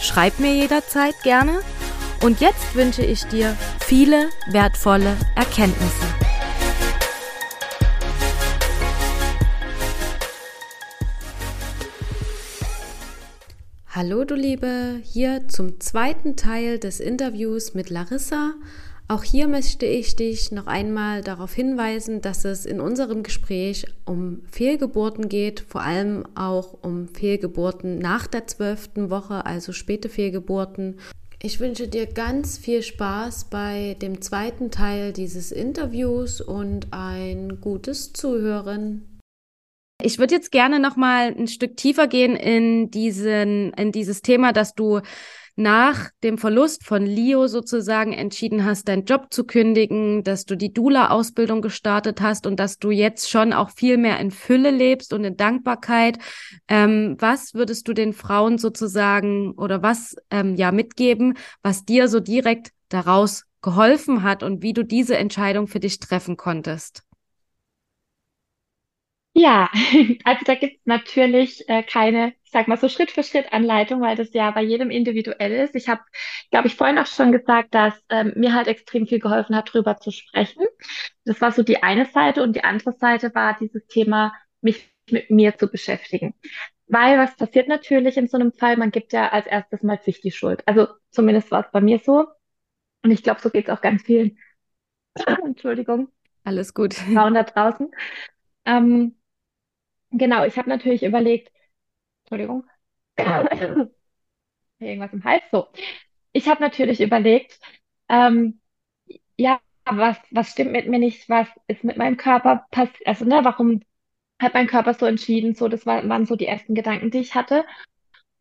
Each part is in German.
Schreib mir jederzeit gerne. Und jetzt wünsche ich dir viele wertvolle Erkenntnisse. Hallo du Liebe, hier zum zweiten Teil des Interviews mit Larissa auch hier möchte ich dich noch einmal darauf hinweisen, dass es in unserem Gespräch um Fehlgeburten geht, vor allem auch um Fehlgeburten nach der zwölften Woche, also späte Fehlgeburten. Ich wünsche dir ganz viel Spaß bei dem zweiten Teil dieses Interviews und ein gutes Zuhören. Ich würde jetzt gerne noch mal ein Stück tiefer gehen in diesen in dieses Thema, dass du nach dem Verlust von Leo sozusagen entschieden hast, deinen Job zu kündigen, dass du die Dula-Ausbildung gestartet hast und dass du jetzt schon auch viel mehr in Fülle lebst und in Dankbarkeit. Ähm, was würdest du den Frauen sozusagen oder was ähm, ja mitgeben, was dir so direkt daraus geholfen hat und wie du diese Entscheidung für dich treffen konntest? Ja, also da gibt es natürlich äh, keine, ich sag mal so Schritt für Schritt Anleitung, weil das ja bei jedem individuell ist. Ich habe, glaube ich, vorhin auch schon gesagt, dass ähm, mir halt extrem viel geholfen hat, drüber zu sprechen. Das war so die eine Seite und die andere Seite war dieses Thema, mich mit mir zu beschäftigen. Weil was passiert natürlich in so einem Fall? Man gibt ja als erstes mal sich die Schuld. Also zumindest war es bei mir so. Und ich glaube, so geht es auch ganz vielen, Entschuldigung, Alles gut. Frauen da draußen. Ähm, Genau, ich habe natürlich überlegt, Entschuldigung, irgendwas im Hals, so. Ich habe natürlich überlegt, ähm, ja, was, was stimmt mit mir nicht, was ist mit meinem Körper passiert, also, ne, warum hat mein Körper so entschieden, so, das war, waren so die ersten Gedanken, die ich hatte.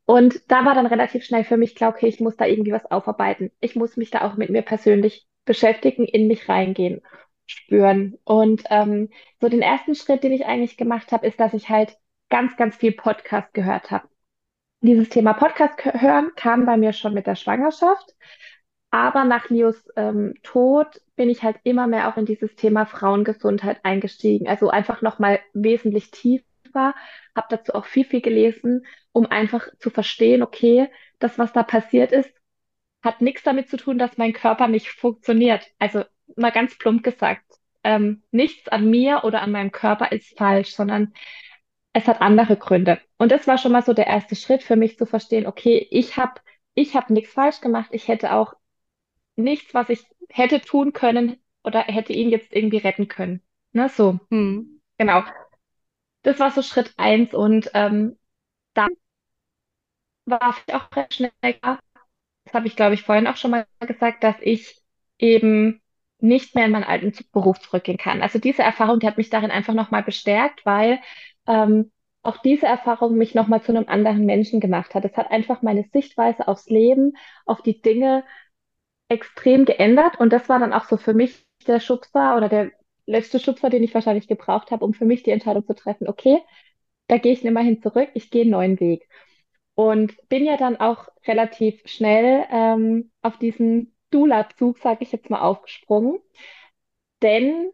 Und da war dann relativ schnell für mich klar, okay, ich muss da irgendwie was aufarbeiten. Ich muss mich da auch mit mir persönlich beschäftigen, in mich reingehen spüren. Und ähm, so den ersten Schritt, den ich eigentlich gemacht habe, ist, dass ich halt ganz, ganz viel Podcast gehört habe. Dieses Thema Podcast hören kam bei mir schon mit der Schwangerschaft. Aber nach Leos ähm, Tod bin ich halt immer mehr auch in dieses Thema Frauengesundheit eingestiegen. Also einfach nochmal wesentlich tiefer, habe dazu auch viel, viel gelesen, um einfach zu verstehen, okay, das, was da passiert ist, hat nichts damit zu tun, dass mein Körper nicht funktioniert. Also mal ganz plump gesagt, ähm, nichts an mir oder an meinem Körper ist falsch, sondern es hat andere Gründe. Und das war schon mal so der erste Schritt für mich zu verstehen, okay, ich habe ich hab nichts falsch gemacht, ich hätte auch nichts, was ich hätte tun können oder hätte ihn jetzt irgendwie retten können. Ne, so. Hm. Genau. Das war so Schritt eins und ähm, dann war ich auch recht schnell, das habe ich glaube ich vorhin auch schon mal gesagt, dass ich eben nicht mehr in meinen alten Beruf zurückgehen kann. Also diese Erfahrung, die hat mich darin einfach nochmal bestärkt, weil ähm, auch diese Erfahrung mich nochmal zu einem anderen Menschen gemacht hat. Es hat einfach meine Sichtweise aufs Leben, auf die Dinge extrem geändert. Und das war dann auch so für mich der Schubser oder der letzte Schubser, den ich wahrscheinlich gebraucht habe, um für mich die Entscheidung zu treffen, okay, da gehe ich immerhin zurück, ich gehe einen neuen Weg. Und bin ja dann auch relativ schnell ähm, auf diesen Dula-Zug, sage ich jetzt mal, aufgesprungen. Denn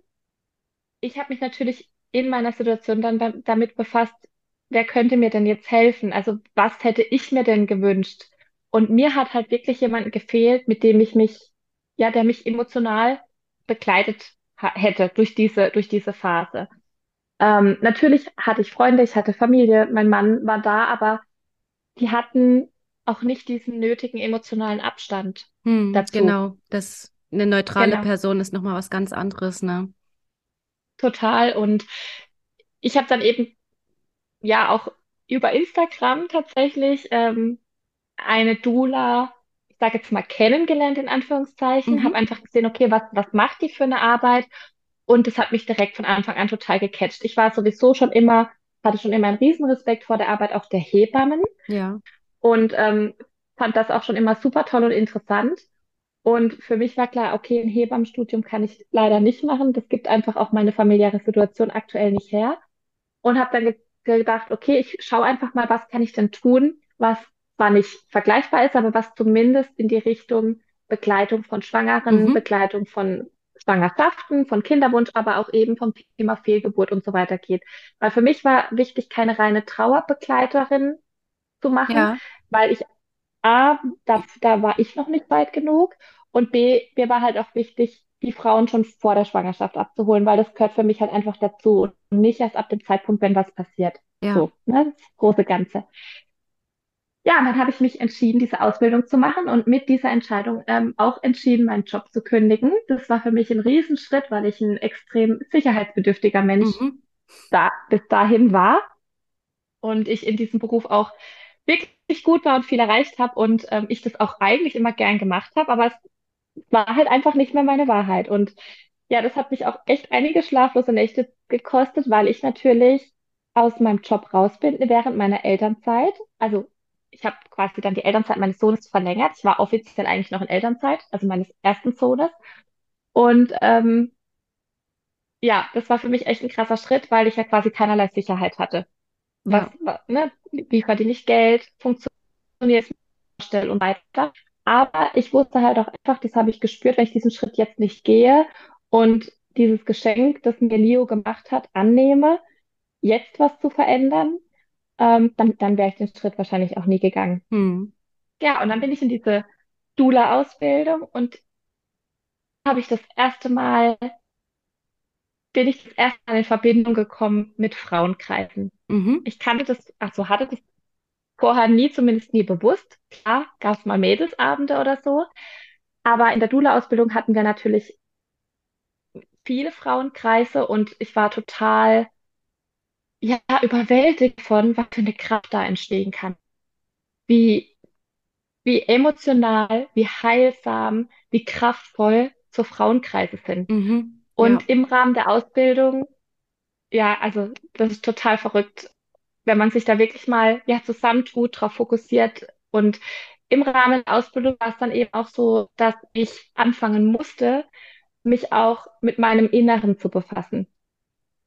ich habe mich natürlich in meiner Situation dann damit befasst, wer könnte mir denn jetzt helfen? Also was hätte ich mir denn gewünscht? Und mir hat halt wirklich jemand gefehlt, mit dem ich mich, ja, der mich emotional begleitet hätte durch diese, durch diese Phase. Ähm, natürlich hatte ich Freunde, ich hatte Familie, mein Mann war da, aber die hatten auch nicht diesen nötigen emotionalen Abstand hm, dazu. Genau, das eine neutrale genau. Person ist nochmal was ganz anderes, ne? Total. Und ich habe dann eben ja auch über Instagram tatsächlich ähm, eine Dula, ich sage jetzt mal kennengelernt in Anführungszeichen, mhm. habe einfach gesehen, okay, was was macht die für eine Arbeit? Und das hat mich direkt von Anfang an total gecatcht. Ich war sowieso schon immer, hatte schon immer einen Riesenrespekt vor der Arbeit auch der Hebammen. Ja. Und ähm, fand das auch schon immer super toll und interessant. Und für mich war klar, okay, ein Hebammenstudium kann ich leider nicht machen. Das gibt einfach auch meine familiäre Situation aktuell nicht her. Und habe dann ge gedacht, okay, ich schaue einfach mal, was kann ich denn tun, was zwar nicht vergleichbar ist, aber was zumindest in die Richtung Begleitung von Schwangeren, Mhm. Begleitung von Schwangerschaften, von Kinderwunsch, aber auch eben vom Thema Fehlgeburt und so weiter geht. Weil für mich war wichtig, keine reine Trauerbegleiterin zu machen, Ja. weil ich A, da, da war ich noch nicht weit genug und B, mir war halt auch wichtig, die Frauen schon vor der Schwangerschaft abzuholen, weil das gehört für mich halt einfach dazu und nicht erst ab dem Zeitpunkt, wenn was passiert. Ja. So, ne, das große Ganze. Ja, und dann habe ich mich entschieden, diese Ausbildung zu machen und mit dieser Entscheidung ähm, auch entschieden, meinen Job zu kündigen. Das war für mich ein Riesenschritt, weil ich ein extrem sicherheitsbedürftiger Mensch Mhm. da, bis dahin war und ich in diesem Beruf auch wirklich gut war und viel erreicht habe und ähm, ich das auch eigentlich immer gern gemacht habe, aber es war halt einfach nicht mehr meine Wahrheit. Und ja, das hat mich auch echt einige schlaflose Nächte gekostet, weil ich natürlich aus meinem Job raus bin während meiner Elternzeit. Also ich habe quasi dann die Elternzeit meines Sohnes verlängert. Ich war offiziell eigentlich noch in Elternzeit, also meines ersten Sohnes. Und ähm, ja, das war für mich echt ein krasser Schritt, weil ich ja quasi keinerlei Sicherheit hatte. Was, Ja. wa- ne, wie verdiene ich Geld, funktioniert es schnell und weiter. Aber ich wusste halt auch einfach, das habe ich gespürt, wenn ich diesen Schritt jetzt nicht gehe und dieses Geschenk, das mir Leo gemacht hat, annehme, jetzt was zu verändern, ähm, dann, dann wäre ich den Schritt wahrscheinlich auch nie gegangen. Mhm. Ja, und dann bin ich in diese Doula-Ausbildung und habe ich das erste Mal, bin ich das erste Mal in Verbindung gekommen mit Frauenkreisen. Mhm. Ich kannte das, also hatte das vorher nie, zumindest nie bewusst. Klar, gab es mal Mädelsabende oder so. Aber in der Doula-Ausbildung hatten wir natürlich viele Frauenkreise und ich war total, ja, überwältigt von, was für eine Kraft da entstehen kann. Wie, wie emotional, wie heilsam, wie kraftvoll so Frauenkreise sind. Mhm. Ja. Und im Rahmen der Ausbildung, ja, also das ist total verrückt, wenn man sich da wirklich mal ja zusammentut, darauf fokussiert. Und im Rahmen der Ausbildung war es dann eben auch so, dass ich anfangen musste, mich auch mit meinem Inneren zu befassen.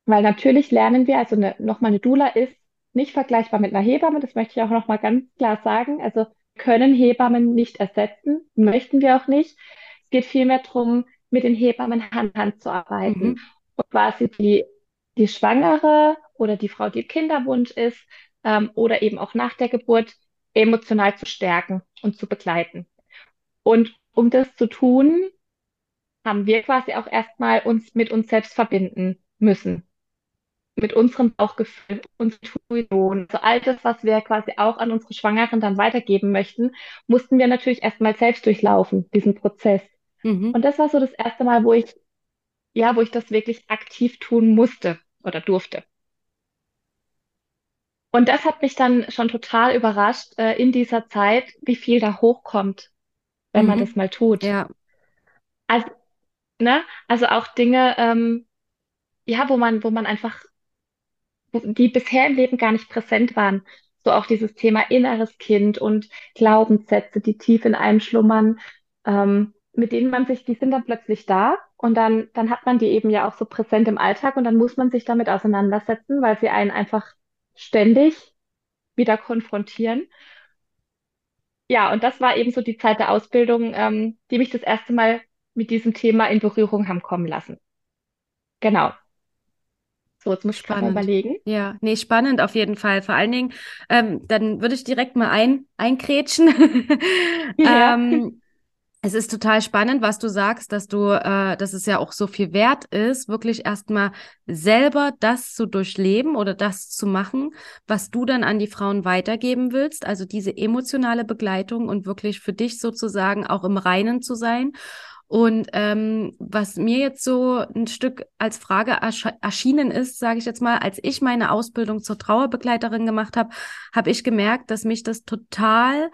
Weil natürlich lernen wir, also eine, nochmal eine Doula ist nicht vergleichbar mit einer Hebamme, das möchte ich auch nochmal ganz klar sagen. Also können Hebammen nicht ersetzen, möchten wir auch nicht. Es geht vielmehr darum, mit den Hebammen Hand in Hand zu arbeiten Mhm. und quasi die, die Schwangere oder die Frau, die Kinderwunsch ist, ähm, oder eben auch nach der Geburt emotional zu stärken und zu begleiten. Und um das zu tun, haben wir quasi auch erstmal uns mit uns selbst verbinden müssen mit unserem Bauchgefühl, unserer Intuition, so all das, was wir quasi auch an unsere Schwangeren dann weitergeben möchten, mussten wir natürlich erstmal selbst durchlaufen, diesen Prozess. Mhm. Und das war so das erste Mal, wo ich, ja, wo ich das wirklich aktiv tun musste oder durfte. Und das hat mich dann schon total überrascht, äh, in dieser Zeit, wie viel da hochkommt, wenn man das Mhm. mal tut. Ja. Also, ne, also auch Dinge, ähm, ja, wo man, wo man einfach die bisher im Leben gar nicht präsent waren. So auch dieses Thema inneres Kind und Glaubenssätze, die tief in einem schlummern, ähm, mit denen man sich, die sind dann plötzlich da und dann, dann hat man die eben ja auch so präsent im Alltag und dann muss man sich damit auseinandersetzen, weil sie einen einfach ständig wieder konfrontieren. Ja, und das war eben so die Zeit der Ausbildung, ähm, die mich das erste Mal mit diesem Thema in Berührung haben kommen lassen. Genau. So, jetzt muss ich Spannend. überlegen. Ja, nee, spannend auf jeden Fall. Vor allen Dingen, ähm, dann würde ich direkt mal ein, einkrätschen. Ja. Ähm, es ist total spannend, was du sagst, dass du, äh, dass es ja auch so viel wert ist, wirklich erstmal selber das zu durchleben oder das zu machen, was du dann an die Frauen weitergeben willst. Also diese emotionale Begleitung und wirklich für dich sozusagen auch im Reinen zu sein. Und ähm, was mir jetzt so ein Stück als Frage erschienen ist, sage ich jetzt mal, als ich meine Ausbildung zur Trauerbegleiterin gemacht habe, habe ich gemerkt, dass mich das total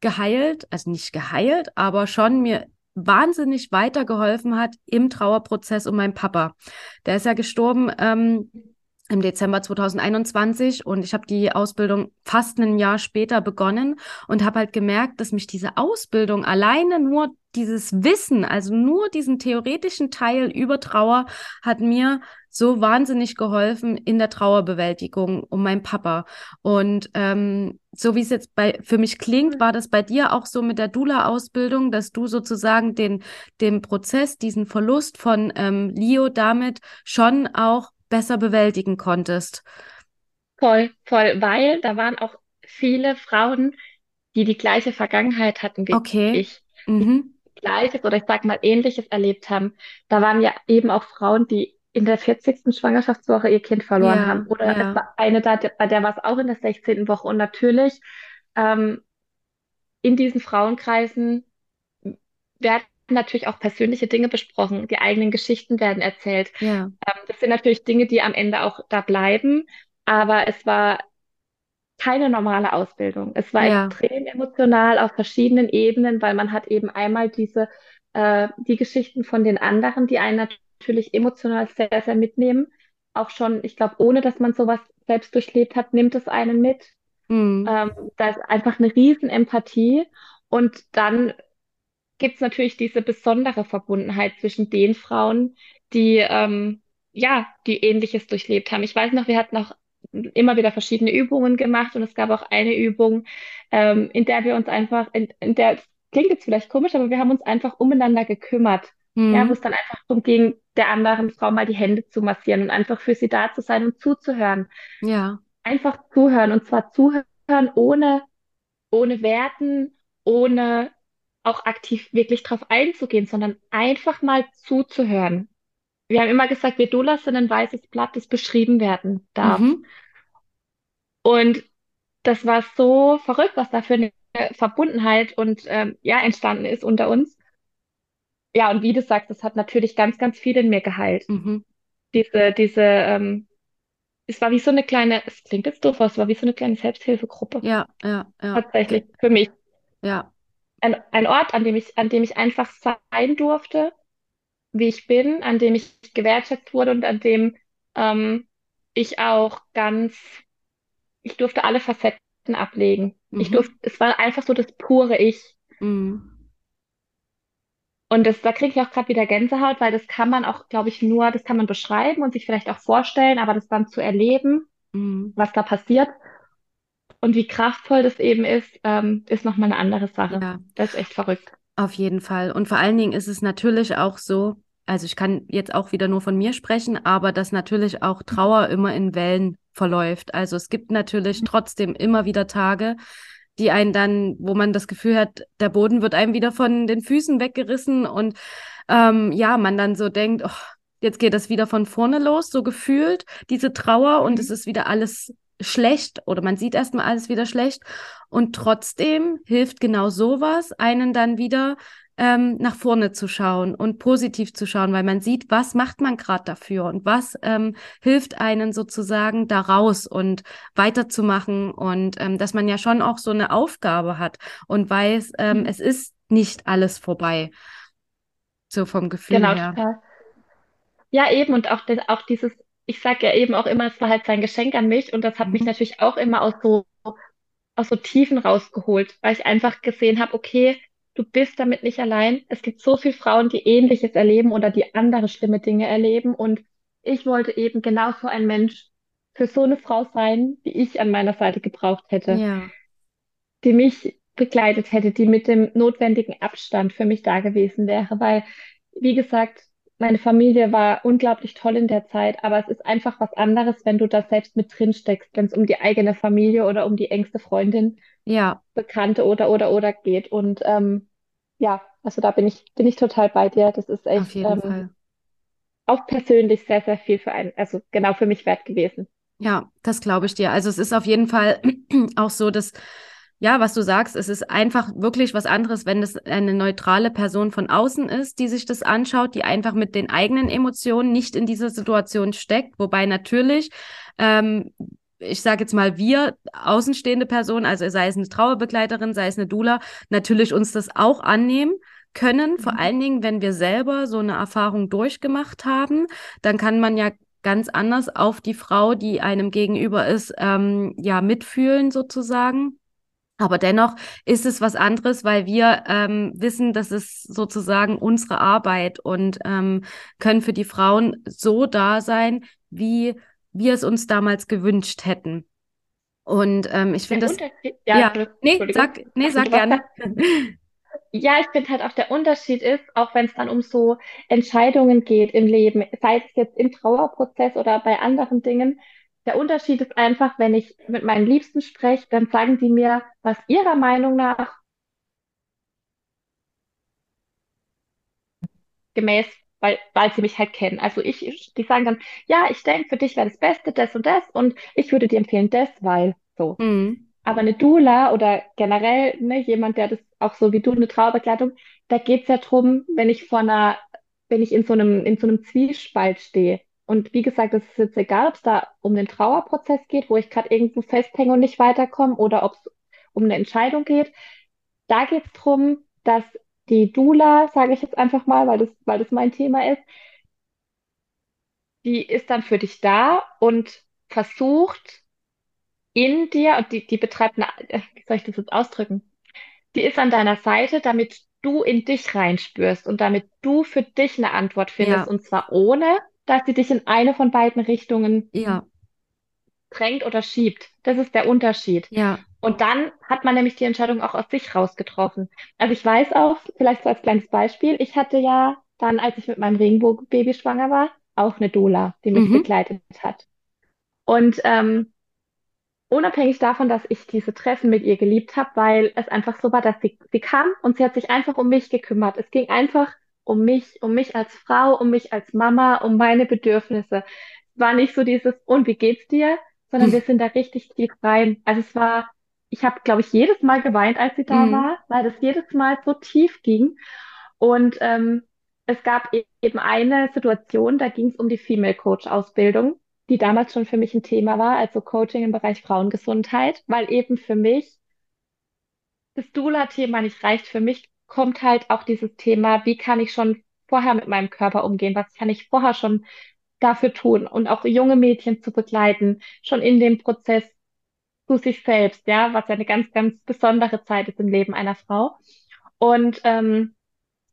geheilt, also nicht geheilt, aber schon mir wahnsinnig weitergeholfen hat im Trauerprozess um meinen Papa. Der ist ja gestorben ähm, im Dezember 2021 und ich habe die Ausbildung fast ein Jahr später begonnen und habe halt gemerkt, dass mich diese Ausbildung alleine nur dieses Wissen, also nur diesen theoretischen Teil über Trauer, hat mir so wahnsinnig geholfen in der Trauerbewältigung um meinen Papa. Und ähm, so wie es jetzt bei für mich klingt, war das bei dir auch so mit der Dula-Ausbildung, dass du sozusagen den, den Prozess, diesen Verlust von ähm, Leo damit schon auch besser bewältigen konntest. Voll, voll, weil da waren auch viele Frauen, die die gleiche Vergangenheit hatten wie Okay. ich, Mhm. Gleiches oder ich sag mal Ähnliches erlebt haben. Da waren ja eben auch Frauen, die in der 40. Schwangerschaftswoche ihr Kind verloren Ja, haben. Oder es ja, war eine da, bei der war es auch in der 16. Woche. Und natürlich ähm, in diesen Frauenkreisen werden natürlich auch persönliche Dinge besprochen, die eigenen Geschichten werden erzählt. ja, Ähm, das sind natürlich Dinge, die am Ende auch da bleiben, aber es war keine normale Ausbildung. Es war ja. extrem emotional auf verschiedenen Ebenen, weil man hat eben einmal diese, äh, die Geschichten von den anderen, die einen natürlich emotional sehr, sehr mitnehmen. Auch schon, ich glaube, ohne dass man sowas selbst durchlebt hat, nimmt es einen mit. Mhm. Ähm, da ist einfach eine riesen Empathie. Und dann gibt es natürlich diese besondere Verbundenheit zwischen den Frauen, die ähm, ja, die Ähnliches durchlebt haben. Ich weiß noch, wir hatten auch immer wieder verschiedene Übungen gemacht und es gab auch eine Übung, ähm, in der wir uns einfach, in, in der, es klingt jetzt vielleicht komisch, aber wir haben uns einfach umeinander gekümmert. Ja, wo es Mhm. dann einfach darum ging, der anderen Frau mal die Hände zu massieren und einfach für sie da zu sein und zuzuhören. Ja. Einfach zuhören und zwar zuhören ohne ohne Werten, ohne auch aktiv wirklich drauf einzugehen, sondern einfach mal zuzuhören. Wir haben immer gesagt, wir Doulas sind ein weißes Blatt, das beschrieben werden darf. Mhm. Und das war so verrückt, was da für eine Verbundenheit und ähm, ja entstanden ist unter uns. Ja, und wie du sagst, das hat natürlich ganz, ganz viel in mir geheilt. Mhm. Diese, diese, ähm, es war wie so eine kleine, es klingt jetzt doof, aber es war wie so eine kleine Selbsthilfegruppe. Ja, ja, ja, Tatsächlich, für mich. ja. Ein, ein Ort, an dem ich, an dem ich einfach sein durfte, wie ich bin, an dem ich gewertschätzt wurde und an dem ähm, ich auch ganz, ich durfte alle Facetten ablegen. Ich Mhm. durfte, es war einfach so das pure Ich. Mhm. Und das, da kriege ich auch gerade wieder Gänsehaut, weil das kann man auch, glaube ich, nur, das kann man beschreiben und sich vielleicht auch vorstellen, aber das dann zu erleben, Mhm. was da passiert und wie kraftvoll das eben ist, ähm, ist nochmal eine andere Sache. Ja. Das ist echt verrückt. Auf jeden Fall. Und vor allen Dingen ist es natürlich auch so, also ich kann jetzt auch wieder nur von mir sprechen, aber dass natürlich auch Trauer immer in Wellen verläuft. Also es gibt natürlich trotzdem immer wieder Tage, die einen dann, wo man das Gefühl hat, der Boden wird einem wieder von den Füßen weggerissen und ähm, ja, man dann so denkt, oh, jetzt geht das wieder von vorne los, so gefühlt, diese Trauer und es Mhm. ist wieder alles schlecht oder man sieht erstmal alles wieder schlecht. Und trotzdem hilft genau sowas, einen dann wieder ähm, nach vorne zu schauen und positiv zu schauen, weil man sieht, was macht man gerade dafür und was ähm, hilft einen sozusagen da raus und weiterzumachen und ähm, dass man ja schon auch so eine Aufgabe hat und weiß, ähm, Mhm. es ist nicht alles vorbei, so vom Gefühl Genau, her. total. Ja, eben, und auch, auch dieses, ich sage ja eben auch immer, es war halt sein Geschenk an mich und das hat mich Mhm. natürlich auch immer aus so, aus so Tiefen rausgeholt, weil ich einfach gesehen habe, okay, du bist damit nicht allein. Es gibt so viele Frauen, die Ähnliches erleben oder die andere schlimme Dinge erleben und ich wollte eben genau so ein Mensch für so eine Frau sein, die ich an meiner Seite gebraucht hätte, Ja, die mich begleitet hätte, die mit dem notwendigen Abstand für mich da gewesen wäre, weil, wie gesagt, meine Familie war unglaublich toll in der Zeit, aber es ist einfach was anderes, wenn du da selbst mit drin steckst, wenn es um die eigene Familie oder um die engste Freundin, ja, Bekannte oder oder oder geht. Und ähm, ja, also da bin ich bin ich total bei dir. Das ist echt ähm, auch persönlich sehr sehr viel für einen, also genau für mich wert gewesen. Ja, das glaube ich dir. Also es ist auf jeden Fall auch so, dass, ja, was du sagst, es ist einfach wirklich was anderes, wenn es eine neutrale Person von außen ist, die sich das anschaut, die einfach mit den eigenen Emotionen nicht in dieser Situation steckt. Wobei natürlich, ähm, ich sage jetzt mal, wir außenstehende Personen, also sei es eine Trauerbegleiterin, sei es eine Doula, natürlich uns das auch annehmen können. Vor Mhm. allen Dingen, wenn wir selber so eine Erfahrung durchgemacht haben, dann kann man ja ganz anders auf die Frau, die einem gegenüber ist, ähm, ja, mitfühlen sozusagen. Aber dennoch ist es was anderes, weil wir ähm, wissen, das ist sozusagen unsere Arbeit und ähm, können für die Frauen so da sein, wie wir es uns damals gewünscht hätten. Und ähm, ich finde das. Ja, ja. nee, sag, nee, sag gerne. Ja, ich finde halt auch der Unterschied ist, auch wenn es dann um so Entscheidungen geht im Leben, sei es jetzt im Trauerprozess oder bei anderen Dingen, der Unterschied ist einfach, wenn ich mit meinen Liebsten spreche, dann sagen die mir, was ihrer Meinung nach gemäß, weil, weil sie mich halt kennen. Also ich, die sagen dann, ja, ich denke, für dich wäre das Beste das und das und ich würde dir empfehlen das, weil so. Mhm. Aber eine Doula oder generell ne, jemand, der das auch so wie du, eine Trauerbegleitung, da geht es ja drum, wenn ich vor einer, wenn ich in so einem, in so einem Zwiespalt stehe. Und wie gesagt, es ist jetzt egal, ob es da um den Trauerprozess geht, wo ich gerade irgendwo festhänge und nicht weiterkomme, oder ob es um eine Entscheidung geht. Da geht es darum, dass die Doula, sage ich jetzt einfach mal, weil das, weil das mein Thema ist, die ist dann für dich da und versucht in dir, und die, die betreibt eine, äh, wie soll ich das jetzt ausdrücken? Die ist an deiner Seite, damit du in dich reinspürst und damit du für dich eine Antwort findest, Ja, und zwar ohne, dass sie dich in eine von beiden Richtungen ja, drängt oder schiebt. Das ist der Unterschied. ja. Und dann hat man nämlich die Entscheidung auch aus sich rausgetroffen. Also ich weiß auch, vielleicht so als kleines Beispiel, ich hatte ja dann, als ich mit meinem Regenbogenbaby schwanger war, auch eine Doula, die mich Mhm. begleitet hat. Und ähm, unabhängig davon, dass ich diese Treffen mit ihr geliebt habe, weil es einfach so war, dass sie, sie kam und sie hat sich einfach um mich gekümmert. Es ging einfach um mich, um mich als Frau, um mich als Mama, um meine Bedürfnisse. Es war nicht so dieses, und wie geht's dir? Sondern wir sind da richtig tief rein. Also es war, ich habe, glaube ich, jedes Mal geweint, als sie da Mhm. war, weil das jedes Mal so tief ging. Und ähm, es gab e- eben eine Situation, da ging es um die Female Coach Ausbildung, die damals schon für mich ein Thema war, also Coaching im Bereich Frauengesundheit, weil eben für mich das Doula-Thema nicht reicht. Für mich kommt halt auch dieses Thema, wie kann ich schon vorher mit meinem Körper umgehen? Was kann ich vorher schon dafür tun? Und auch junge Mädchen zu begleiten, schon in dem Prozess zu sich selbst, ja, was ja eine ganz, ganz besondere Zeit ist im Leben einer Frau. Und ähm,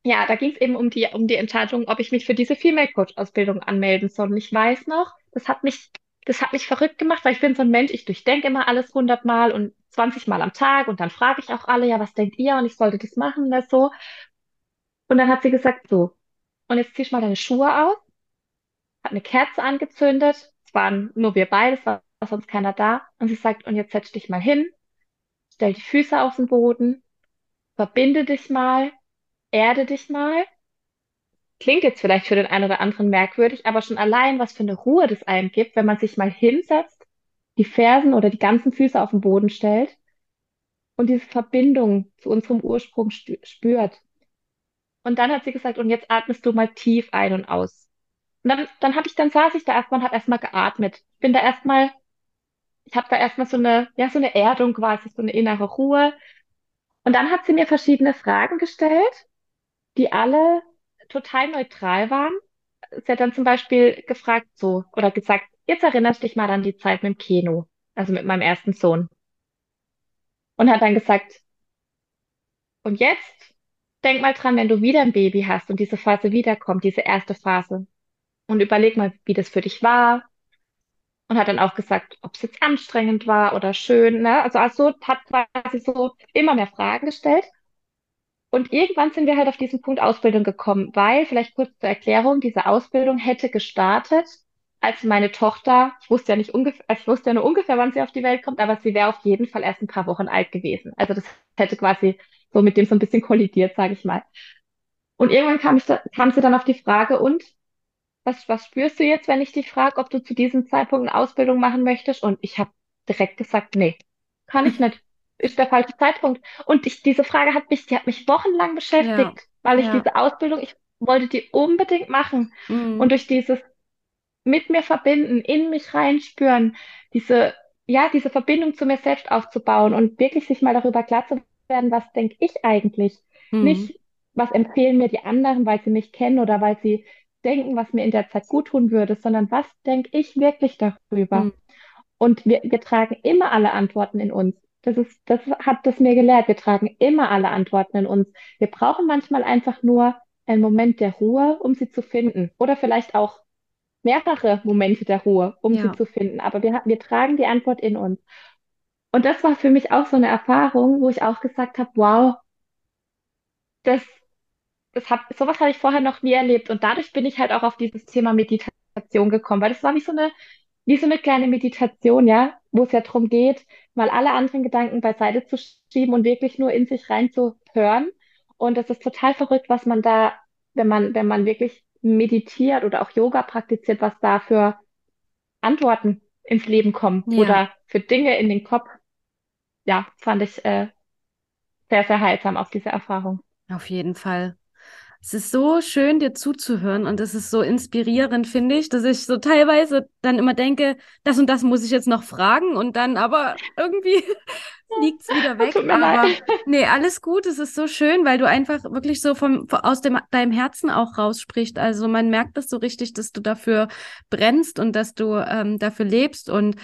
ja, da ging es eben um die, um die Entscheidung, ob ich mich für diese Female Coach Ausbildung anmelden soll. Und ich weiß noch, das hat mich, das hat mich verrückt gemacht, weil ich bin so ein Mensch, ich durchdenke immer alles hundertmal und 20 Mal am Tag und dann frage ich auch alle, ja, was denkt ihr? Und ich sollte das machen, das so. Und dann hat sie gesagt, so, und jetzt ziehst mal deine Schuhe aus, hat eine Kerze angezündet. Es waren nur wir beide, es war sonst keiner da. Und sie sagt, und jetzt setz dich mal hin, stell die Füße auf den Boden, verbinde dich mal, erde dich mal. Klingt jetzt vielleicht für den einen oder anderen merkwürdig, aber schon allein, was für eine Ruhe das einem gibt, wenn man sich mal hinsetzt, die Fersen oder die ganzen Füße auf den Boden stellt und diese Verbindung zu unserem Ursprung spürt. Und dann hat sie gesagt, und jetzt atmest du mal tief ein und aus. Und dann, dann habe ich, dann saß ich da erstmal und habe erstmal geatmet. Ich bin da erstmal, ich habe da erstmal so eine, ja, so eine Erdung quasi, so eine innere Ruhe. Und dann hat sie mir verschiedene Fragen gestellt, die alle total neutral waren. Sie hat dann zum Beispiel gefragt so oder gesagt, jetzt erinnerst dich mal an die Zeit mit dem Kino, also mit meinem ersten Sohn. Und hat dann gesagt, und jetzt denk mal dran, wenn du wieder ein Baby hast und diese Phase wiederkommt, diese erste Phase. Und überleg mal, wie das für dich war. Und hat dann auch gesagt, ob es jetzt anstrengend war oder schön, ne? Also, also hat quasi so immer mehr Fragen gestellt. Und irgendwann sind wir halt auf diesen Punkt Ausbildung gekommen, weil, vielleicht kurz zur Erklärung, diese Ausbildung hätte gestartet, als meine Tochter, ich wusste ja nicht ungefähr, also ich wusste ja nur ungefähr, wann sie auf die Welt kommt, aber sie wäre auf jeden Fall erst ein paar Wochen alt gewesen. Also das hätte quasi so mit dem so ein bisschen kollidiert, sage ich mal. Und irgendwann kam ich kam sie dann auf die Frage, und was, was spürst du jetzt, wenn ich dich frage, ob du zu diesem Zeitpunkt eine Ausbildung machen möchtest? Und ich habe direkt gesagt, nee, kann ich nicht. Ist der falsche Zeitpunkt. Und ich, diese Frage hat mich, die hat mich wochenlang Ja, beschäftigt, weil ich ja. diese Ausbildung, ich wollte die unbedingt machen. Und Mhm. durch dieses mit mir verbinden, in mich reinspüren, diese, ja, diese Verbindung zu mir selbst aufzubauen und wirklich sich mal darüber klar zu werden, was denke ich eigentlich? Mhm. Nicht, was empfehlen mir die anderen, weil sie mich kennen oder weil sie denken, was mir in der Zeit gut tun würde, sondern was denke ich wirklich darüber? Mhm. Und wir, wir tragen immer alle Antworten in uns. Das ist, das hat das mir gelehrt. Wir tragen immer alle Antworten in uns. Wir brauchen manchmal einfach nur einen Moment der Ruhe, um sie zu finden. Oder vielleicht auch mehrere Momente der Ruhe, um sie Ja, zu finden. Aber wir, wir tragen die Antwort in uns. Und das war für mich auch so eine Erfahrung, wo ich auch gesagt habe, wow, das, das hab, sowas habe ich vorher noch nie erlebt. Und dadurch bin ich halt auch auf dieses Thema Meditation gekommen, weil das war wie so eine, wie so eine kleine Meditation, ja, wo es ja darum geht, mal alle anderen Gedanken beiseite zu schieben und wirklich nur in sich reinzuhören. Und das ist total verrückt, was man da, wenn man, wenn man wirklich meditiert oder auch Yoga praktiziert, was da für Antworten ins Leben kommen ja, oder für Dinge in den Kopf. Ja, fand ich äh, sehr, sehr heilsam auf diese Erfahrung. auf jeden Fall. Es ist so schön, dir zuzuhören und es ist so inspirierend, finde ich, dass ich so teilweise dann immer denke, das und das muss ich jetzt noch fragen und dann aber irgendwie fliegt es wieder weg. Tut mir Aber leid. nee, alles gut. Es ist so schön, weil du einfach wirklich so vom, aus dem, deinem Herzen auch raussprichst. Also man merkt das so richtig, dass du dafür brennst und dass du ähm, dafür lebst. Und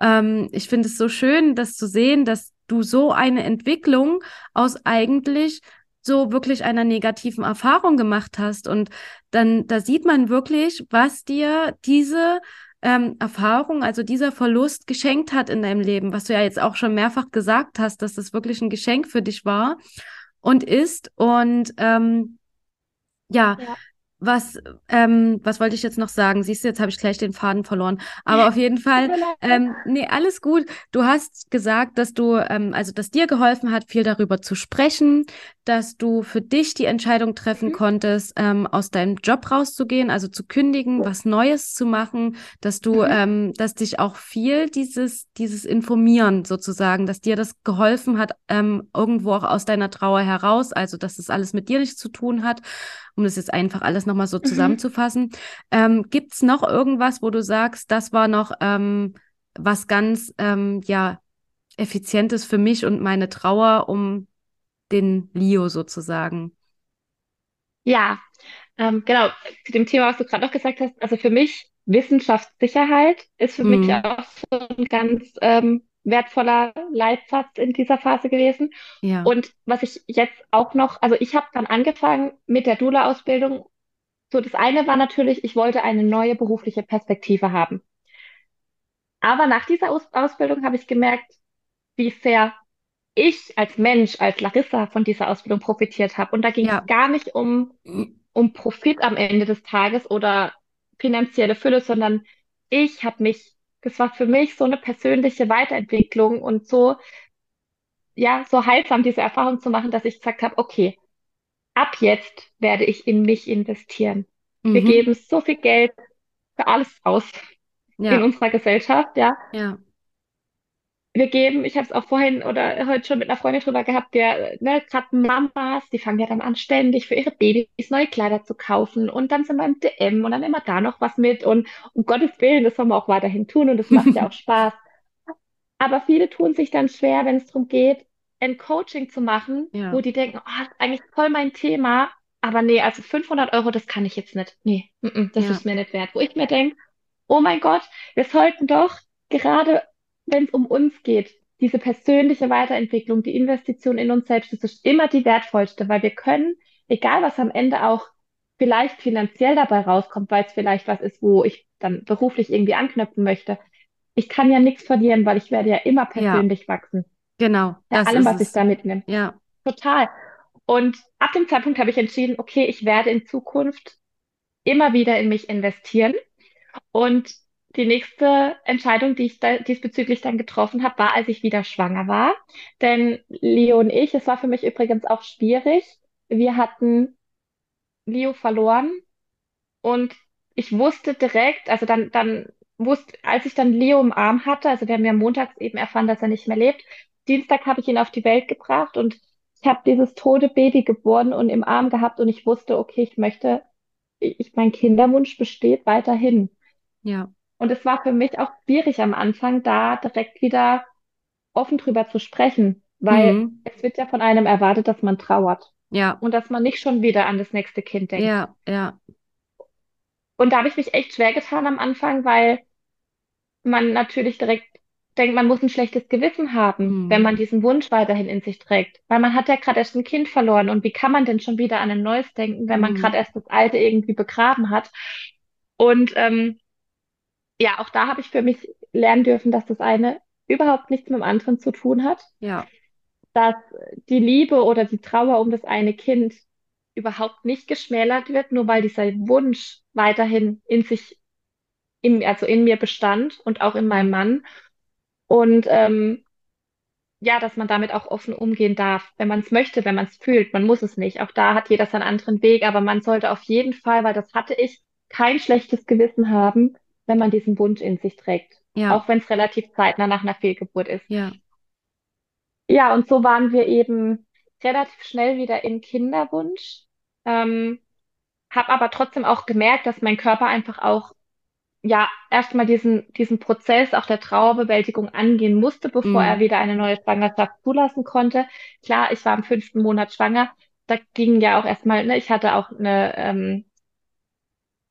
ähm, ich finde es so schön, das zu sehen, dass du so eine Entwicklung aus eigentlich so wirklich einer negativen Erfahrung gemacht hast. Und dann, da sieht man wirklich, was dir diese ähm, Erfahrung, also dieser Verlust geschenkt hat in deinem Leben, was du ja jetzt auch schon mehrfach gesagt hast, dass das wirklich ein Geschenk für dich war und ist. Und ähm, ja, Ja, was, ähm, was wollte ich jetzt noch sagen? Siehst du, jetzt habe ich gleich den Faden verloren. Aber auf jeden Fall, ähm, nee, alles gut. Du hast gesagt, dass du, ähm, also dass dir geholfen hat, viel darüber zu sprechen, dass du für dich die Entscheidung treffen Mhm. konntest, ähm, aus deinem Job rauszugehen, also zu kündigen, was Neues zu machen, dass du, Mhm. ähm, dass dich auch viel dieses, dieses Informieren sozusagen, dass dir das geholfen hat, ähm, irgendwo auch aus deiner Trauer heraus, also dass das alles mit dir nichts zu tun hat um das jetzt einfach alles nochmal so Mhm. zusammenzufassen. Ähm, gibt es noch irgendwas, wo du sagst, das war noch ähm, was ganz ähm, ja, Effizientes für mich und meine Trauer um den Leo sozusagen? Ja, ähm, genau, zu dem Thema, was du gerade noch gesagt hast, also für mich Wissenschaftssicherheit ist für mich Mm, auch so ein ganz ähm, wertvoller Leitsatz in dieser Phase gewesen. ja, Und was ich jetzt auch noch, also ich habe dann angefangen mit der Doula-Ausbildung. So, das eine war natürlich, ich wollte eine neue berufliche Perspektive haben. Aber nach dieser Aus Ausbildung habe ich gemerkt, wie sehr ich als Mensch, als Larissa von dieser Ausbildung profitiert habe. Und da ging es ja, gar nicht um um Profit am Ende des Tages oder finanzielle Fülle, sondern ich habe mich, das war für mich so eine persönliche Weiterentwicklung und so, ja, so heilsam diese Erfahrung zu machen, dass ich gesagt habe, okay, ab jetzt werde ich in mich investieren. Wir mhm, geben so viel Geld für alles aus in ja, unserer Gesellschaft, ja. ja, Wir geben, ich habe es auch vorhin oder heute schon mit einer Freundin drüber gehabt, der, ne, gerade Mamas, die fangen ja dann an, ständig für ihre Babys neue Kleider zu kaufen und dann sind wir im DM und dann immer da noch was mit und um Gottes Willen, das sollen wir auch weiterhin tun und das macht ja auch Spaß. Aber viele tun sich dann schwer, wenn es darum geht, ein Coaching zu machen, wo ja, die denken, oh, das ist eigentlich voll mein Thema, aber nee, also 500 Euro, das kann ich jetzt nicht. Nee, mm, mm, das ja, ist mir nicht wert. Wo ich mir denke, oh mein Gott, wir sollten doch, gerade wenn es um uns geht, diese persönliche Weiterentwicklung, die Investition in uns selbst, das ist immer die wertvollste, weil wir können, egal was am Ende auch vielleicht finanziell dabei rauskommt, weil es vielleicht was ist, wo ich dann beruflich irgendwie anknüpfen möchte, ich kann ja nichts verlieren, weil ich werde ja immer ja, persönlich wachsen. genau, das allem, was ich es. da mitnehme. Ja, Total. Und ab dem Zeitpunkt habe ich entschieden, okay, ich werde in Zukunft immer wieder in mich investieren. Und die nächste Entscheidung, die ich da diesbezüglich dann getroffen habe, war, als ich wieder schwanger war. Denn Leo und ich, es war für mich übrigens auch schwierig. Wir hatten Leo verloren und ich wusste direkt, also dann, dann wusste, als ich dann Leo im Arm hatte, also wir haben ja montags eben erfahren, dass er nicht mehr lebt. Dienstag habe ich ihn auf die Welt gebracht und ich habe dieses tote Baby geboren und im Arm gehabt und ich wusste, okay, ich möchte, ich, mein Kinderwunsch besteht weiterhin. ja, Und es war für mich auch schwierig am Anfang, da direkt wieder offen drüber zu sprechen, weil mhm, es wird ja von einem erwartet, dass man trauert ja, und dass man nicht schon wieder an das nächste Kind denkt. ja, ja, Und da habe ich mich echt schwer getan am Anfang, weil man natürlich direkt denkt, man muss ein schlechtes Gewissen haben, wenn Hm. man diesen Wunsch weiterhin in sich trägt. Weil man hat ja gerade erst ein Kind verloren. Und wie kann man denn schon wieder an ein neues denken, wenn man gerade Hm. erst das alte irgendwie begraben hat? Und ähm, ja, auch da habe ich für mich lernen dürfen, dass das eine überhaupt nichts mit dem anderen zu tun hat, Ja. dass die Liebe oder die Trauer um das eine Kind überhaupt nicht geschmälert wird, nur weil dieser Wunsch weiterhin in sich, in, also in mir bestand und auch in meinem. Mann. Und ähm, ja, dass man damit auch offen umgehen darf, wenn man es möchte, wenn man es fühlt. Man muss es nicht. Auch da hat jeder seinen anderen Weg, aber man sollte auf jeden Fall, weil das hatte ich, kein schlechtes Gewissen haben, wenn man diesen Wunsch in sich trägt. Ja. Auch wenn es relativ zeitnah nach einer Fehlgeburt ist. Ja. Ja, und so waren wir eben relativ schnell wieder im Kinderwunsch. Ähm, habe aber trotzdem auch gemerkt, dass mein Körper einfach auch ja, erstmal diesen, diesen Prozess auch der Trauerbewältigung angehen musste, bevor er Hm. wieder eine neue Schwangerschaft zulassen konnte. Klar, ich war im fünften Monat schwanger. Da ging ja auch erstmal, ne, ich hatte auch eine, ähm,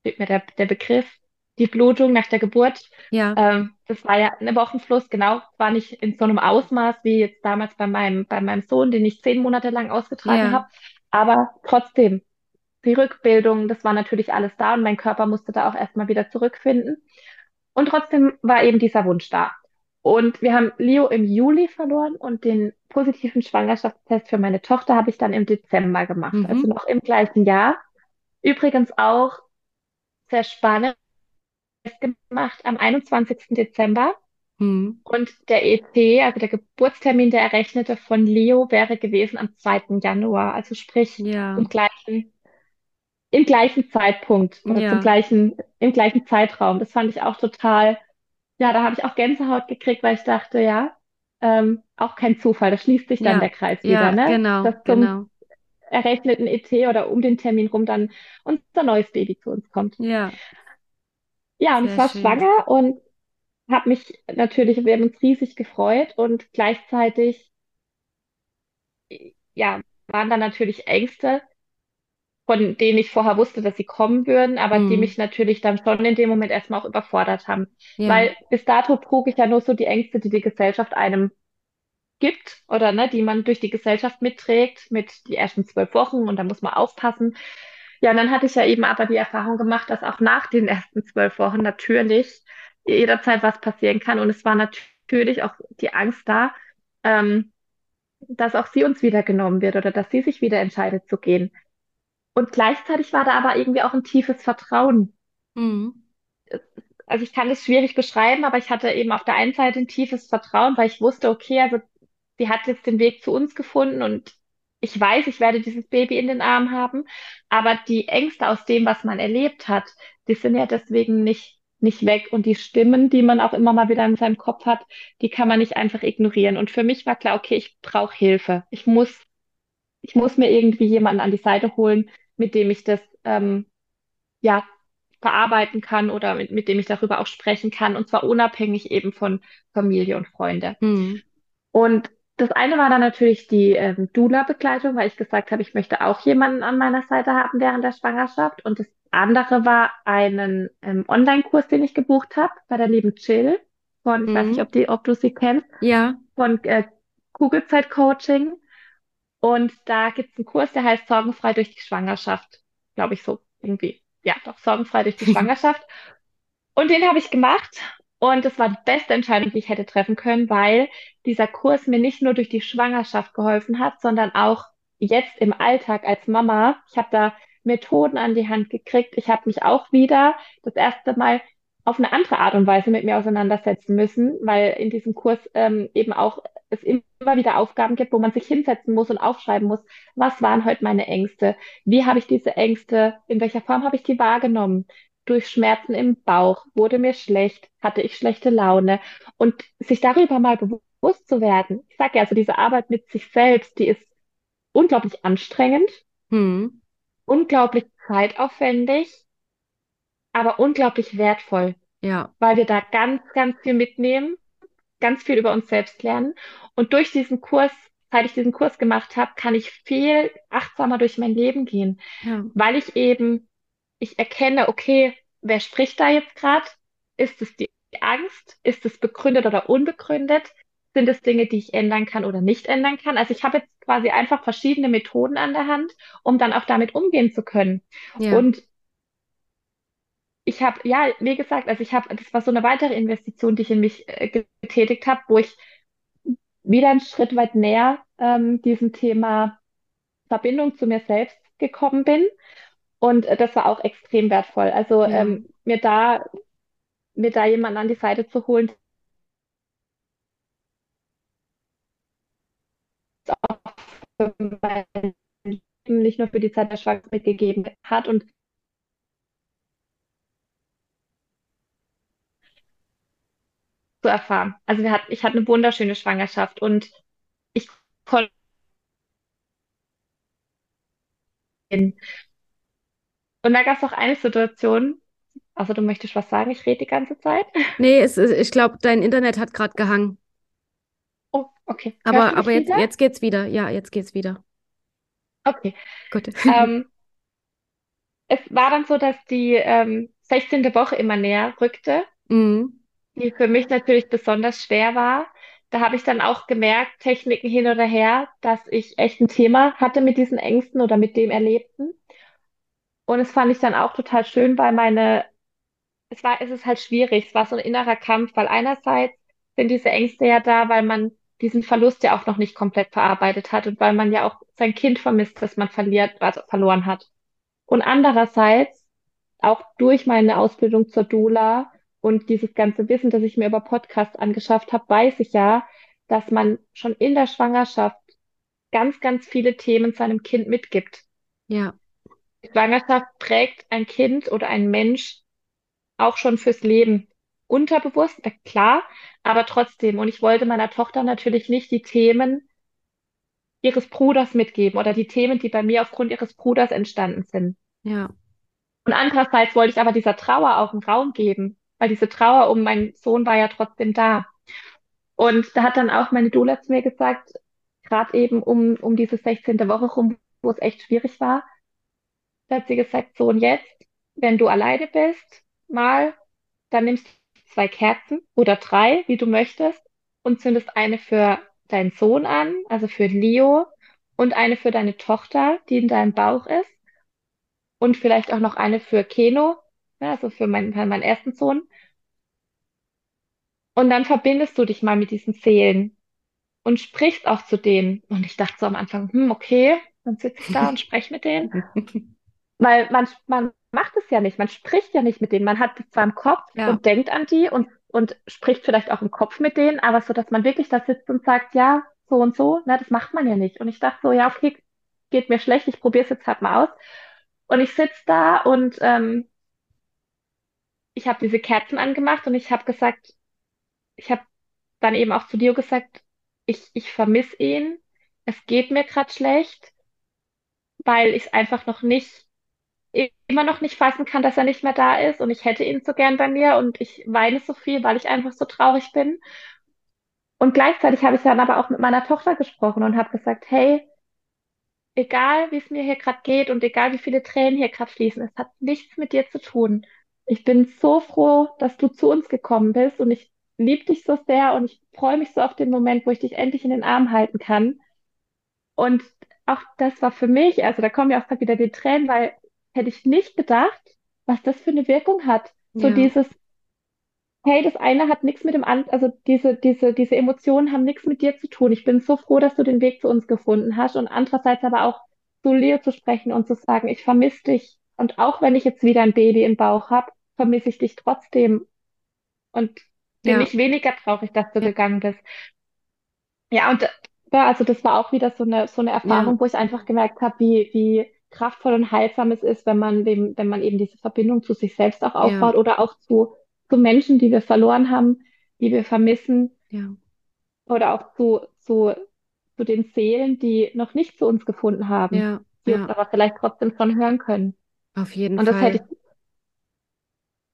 fehlt mir der, der Begriff, die Blutung nach der Geburt. Ja. Ähm, das war ja eine Wochenfluss, genau, war nicht in so einem Ausmaß wie jetzt damals bei meinem, bei meinem Sohn, den ich zehn Monate lang ausgetragen Ja. habe. Aber trotzdem, die Rückbildung, das war natürlich alles da und mein Körper musste da auch erstmal wieder zurückfinden. Und trotzdem war eben dieser Wunsch da. Und wir haben Leo im Juli verloren und den positiven Schwangerschaftstest für meine Tochter habe ich dann im Dezember gemacht, also Mhm. noch im gleichen Jahr. Übrigens auch sehr spannend gemacht am 21. Dezember. Hm. Und der ET, also der Geburtstermin, der errechnete von Leo, wäre gewesen am 2. Januar, also sprich Ja. zum gleichen, im gleichen Zeitpunkt oder zum Ja. gleichen, im gleichen Zeitraum. Das fand ich auch total Ja, da habe ich auch Gänsehaut gekriegt, weil ich dachte, ja, ähm, auch kein Zufall, da schließt sich dann der Ja. Kreis wieder, ne? Genau. Dass zum Genau. errechneten ET oder um den Termin rum dann unser neues Baby zu uns kommt. Ja. Ja, und ich Sehr war schön. schwanger und habe mich natürlich, wir haben uns riesig gefreut und gleichzeitig, ja, waren da natürlich Ängste, von denen ich vorher wusste, dass sie kommen würden, aber die Hm. mich natürlich dann schon in dem Moment erstmal auch überfordert haben. Ja. Weil bis dato trug ich ja nur so die Ängste, die die Gesellschaft einem gibt oder ne, die man durch die Gesellschaft mitträgt, mit die ersten zwölf Wochen und da muss man aufpassen. Ja, und dann hatte ich ja eben aber die Erfahrung gemacht, dass auch nach den ersten zwölf Wochen natürlich jederzeit was passieren kann. Und es war natürlich auch die Angst da, ähm, dass auch sie uns wieder genommen wird oder dass sie sich wieder entscheidet zu gehen. Und gleichzeitig war da aber irgendwie auch ein tiefes Vertrauen. Hm. Also ich kann es schwierig beschreiben, aber ich hatte eben auf der einen Seite ein tiefes Vertrauen, weil ich wusste, okay, also sie hat jetzt den Weg zu uns gefunden und ich weiß, ich werde dieses Baby in den Arm haben. Aber die Ängste aus dem, was man erlebt hat, die sind ja deswegen nicht, nicht weg. Und die Stimmen, die man auch immer mal wieder in seinem Kopf hat, die kann man nicht einfach ignorieren. Und für mich war klar, okay, ich brauche Hilfe. Ich muss, ich muss mir irgendwie jemanden an die Seite holen, mit dem ich das, ähm, ja, verarbeiten kann oder mit, mit dem ich darüber auch sprechen kann. Und zwar unabhängig eben von Familie und Freunde. Hm. Und das eine war dann natürlich die ähm, Doula-Begleitung, weil ich gesagt habe, ich möchte auch jemanden an meiner Seite haben während der Schwangerschaft. Und das andere war einen ähm, Online-Kurs, den ich gebucht habe bei der lieben Jill von, ich weiß nicht, Hm. ob die, ob du sie kennst, Ja. von äh, Kugelzeit-Coaching. Und da gibt es einen Kurs, der heißt Sorgenfrei durch die Schwangerschaft. Glaube ich so irgendwie. Ja, doch, Sorgenfrei durch die Schwangerschaft. Und den habe ich gemacht und es war die beste Entscheidung, die ich hätte treffen können, weil dieser Kurs mir nicht nur durch die Schwangerschaft geholfen hat, sondern auch jetzt im Alltag als Mama. Ich habe da Methoden an die Hand gekriegt. Ich habe mich auch wieder das erste Mal auf eine andere Art und Weise mit mir auseinandersetzen müssen, weil in diesem Kurs ähm, eben auch es immer wieder Aufgaben gibt, wo man sich hinsetzen muss und aufschreiben muss, was waren heute meine Ängste? Wie habe ich diese Ängste, in welcher Form habe ich die wahrgenommen? Durch Schmerzen im Bauch, wurde mir schlecht, hatte ich schlechte Laune und sich darüber mal bewusst zu werden. Ich sage ja, also diese Arbeit mit sich selbst, die ist unglaublich anstrengend, Hm. unglaublich zeitaufwendig, aber unglaublich wertvoll, Ja. weil wir da ganz, ganz viel mitnehmen, ganz viel über uns selbst lernen und durch diesen Kurs, seit ich diesen Kurs gemacht habe, kann ich viel achtsamer durch mein Leben gehen, Ja. weil ich eben, ich erkenne, okay, wer spricht da jetzt gerade? Ist es die Angst? Ist es begründet oder unbegründet? Sind es Dinge, die ich ändern kann oder nicht ändern kann? Also ich habe jetzt quasi einfach verschiedene Methoden an der Hand, um dann auch damit umgehen zu können. Ja, Und ich habe, ja, wie gesagt, also ich habe, das war so eine weitere Investition, die ich in mich äh, getätigt habe, wo ich wieder einen Schritt weit näher ähm, diesem Thema Verbindung zu mir selbst gekommen bin. Und äh, das war auch extrem wertvoll. Also ja, ähm, mir da, mir da jemanden an die Seite zu holen, auch für mein Leben, nicht nur für die Zeit der Schwangerschaft mitgegeben hat und zu erfahren. Also wir hatten, ich hatte eine wunderschöne Schwangerschaft und ich konnte Und da gab es auch eine Situation, also du möchtest was sagen, ich rede die ganze Zeit. Nee, es ist, ich glaube, dein Internet hat gerade gehangen. Oh, okay. Hörst Aber, du aber mich jetzt, wieder? jetzt geht's wieder. Ja, jetzt geht's wieder. Okay. Gut. Ähm, es war dann so, dass die ähm, 16. Woche immer näher rückte, Mhm. die für mich natürlich besonders schwer war. Da habe ich dann auch gemerkt, Techniken hin oder her, dass ich echt ein Thema hatte mit diesen Ängsten oder mit dem Erlebten. Und es fand ich dann auch total schön, weil meine es war, es ist halt schwierig. Es war so ein innerer Kampf, weil einerseits sind diese Ängste ja da, weil man diesen Verlust ja auch noch nicht komplett verarbeitet hat und weil man ja auch sein Kind vermisst, das man verliert, also verloren hat. Und andererseits auch durch meine Ausbildung zur Doula und dieses ganze Wissen, das ich mir über Podcasts angeschafft habe, weiß ich ja, dass man schon in der Schwangerschaft ganz, ganz viele Themen seinem Kind mitgibt. Ja, Schwangerschaft prägt ein Kind oder ein Mensch auch schon fürs Leben. Unterbewusst, klar, aber trotzdem. Und ich wollte meiner Tochter natürlich nicht die Themen ihres Bruders mitgeben oder die Themen, die bei mir aufgrund ihres Bruders entstanden sind. ja, Und andererseits wollte ich aber dieser Trauer auch einen Raum geben, weil diese Trauer um meinen Sohn war ja trotzdem da. Und da hat dann auch meine Doula zu mir gesagt, gerade eben um, um diese 16. Woche rum, wo es echt schwierig war, da hat sie gesagt, so und jetzt, wenn du alleine bist, mal Dann nimmst du zwei Kerzen oder drei, wie du möchtest, und zündest eine für deinen Sohn an, also für Leo, und eine für deine Tochter, die in deinem Bauch ist, und vielleicht auch noch eine für Keno, also für meinen, meinen ersten Sohn. Und dann verbindest du dich mal mit diesen Seelen und sprichst auch zu denen. Und ich dachte so am Anfang, hm, okay, dann sitze ich da und spreche mit denen. Weil man, man macht es ja nicht, man spricht ja nicht mit denen. Man hat die zwar im Kopf ja, und denkt an die und, und spricht vielleicht auch im Kopf mit denen, aber so, dass man wirklich da sitzt und sagt, ja, so und so, na, das macht man ja nicht. Und ich dachte so, ja, okay, geht mir schlecht, ich probiere es jetzt halt mal aus. Und ich sitze da und ähm, ich habe diese Kerzen angemacht und ich habe gesagt, ich habe dann eben auch zu Dio gesagt, ich, ich vermisse ihn, es geht mir gerade schlecht, weil ich es einfach noch nicht immer noch nicht fassen kann, dass er nicht mehr da ist und ich hätte ihn so gern bei mir und ich weine so viel, weil ich einfach so traurig bin. Und gleichzeitig habe ich dann aber auch mit meiner Tochter gesprochen und habe gesagt, hey, egal wie es mir hier gerade geht und egal wie viele Tränen hier gerade fließen, es hat nichts mit dir zu tun. Ich bin so froh, dass du zu uns gekommen bist und ich liebe dich so sehr und ich freue mich so auf den Moment, wo ich dich endlich in den Arm halten kann. Und auch das war für mich, also da kommen ja auch wieder die Tränen, weil hätte ich nicht gedacht, was das für eine Wirkung hat. So ja, dieses, hey, das eine hat nichts mit dem anderen, also diese, diese, diese Emotionen haben nichts mit dir zu tun. Ich bin so froh, dass du den Weg zu uns gefunden hast und andererseits aber auch zu Leo zu sprechen und zu sagen, ich vermisse dich. Und auch wenn ich jetzt wieder ein Baby im Bauch habe, vermisse ich dich trotzdem und bin ja, nicht weniger traurig, dass du ja, gegangen bist. Ja, und äh, ja, also das war auch wieder so eine, so eine ja, Erfahrung, wo ich einfach gemerkt habe, wie, wie kraftvoll und heilsam es ist, wenn man wenn man eben diese Verbindung zu sich selbst auch ja, aufbaut oder auch zu, zu Menschen, die wir verloren haben, die wir vermissen ja, oder auch zu, zu, zu den Seelen, die noch nicht zu uns gefunden haben, ja, die uns ja, aber vielleicht trotzdem schon hören können. auf jeden Und das hätte Fall. ich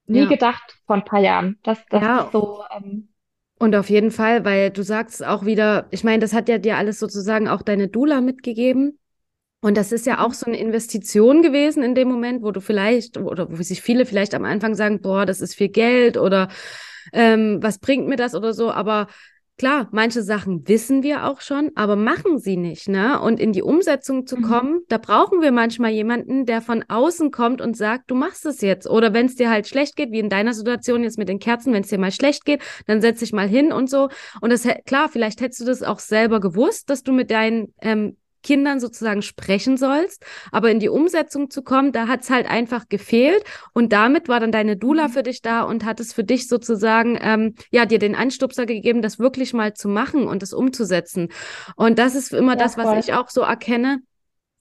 nie Ja, gedacht vor ein paar Jahren, dass, das ja, so, ähm, und auf jeden Fall, weil du sagst auch wieder, ich meine, das hat ja dir alles sozusagen auch deine Doula mitgegeben. Und das ist ja auch so eine Investition gewesen in dem Moment, wo du vielleicht, oder wo sich viele vielleicht am Anfang sagen, boah, das ist viel Geld oder ähm, was bringt mir das oder so. Aber klar, manche Sachen wissen wir auch schon, aber machen sie nicht, ne? Und in die Umsetzung zu mhm. kommen, da brauchen wir manchmal jemanden, der von außen kommt und sagt, du machst es jetzt. Oder wenn es dir halt schlecht geht, wie in deiner Situation jetzt mit den Kerzen, wenn es dir mal schlecht geht, dann setz dich mal hin und so. Und das, klar, vielleicht hättest du das auch selber gewusst, dass du mit deinen ähm, Kindern sozusagen sprechen sollst. Aber in die Umsetzung zu kommen, da hat es halt einfach gefehlt. Und damit war dann deine Dula mhm. für dich da und hat es für dich sozusagen, ähm, ja, dir den Anstupser gegeben, das wirklich mal zu machen und das umzusetzen. Und das ist immer ja, das, was voll. ich auch so erkenne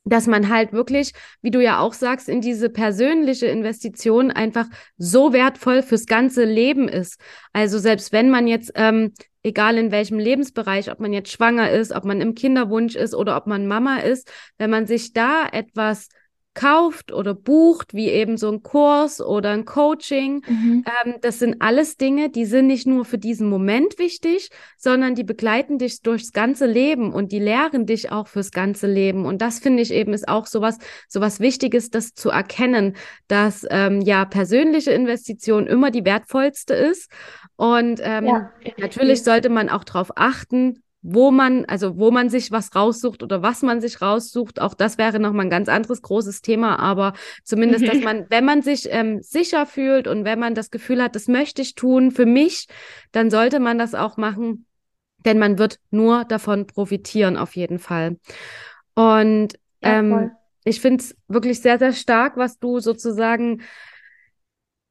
dass man halt wirklich, wie du ja auch sagst, in diese persönliche Investition einfach so wertvoll fürs ganze Leben ist. Also selbst wenn man jetzt ähm, egal in welchem Lebensbereich, ob man jetzt schwanger ist, ob man im Kinderwunsch ist oder ob man Mama ist, wenn man sich da etwas kauft oder bucht, wie eben so ein Kurs oder ein Coaching. Mhm. Ähm, das sind alles Dinge, die sind nicht nur für diesen Moment wichtig, sondern die begleiten dich durchs ganze Leben und die lehren dich auch fürs ganze Leben. Und das finde ich eben ist auch sowas, sowas Wichtiges, das zu erkennen, dass ähm, ja persönliche Investition immer die wertvollste ist. Und ähm, ja, natürlich sollte man auch darauf achten, wo man, also wo man sich was raussucht oder was man sich raussucht, auch das wäre nochmal ein ganz anderes großes Thema, aber zumindest, dass man, wenn man sich ähm, sicher fühlt und wenn man das Gefühl hat, das möchte ich tun für mich, dann sollte man das auch machen, denn man wird nur davon profitieren, auf jeden Fall. Und ja, ähm, ich finde es wirklich sehr, sehr stark, was du sozusagen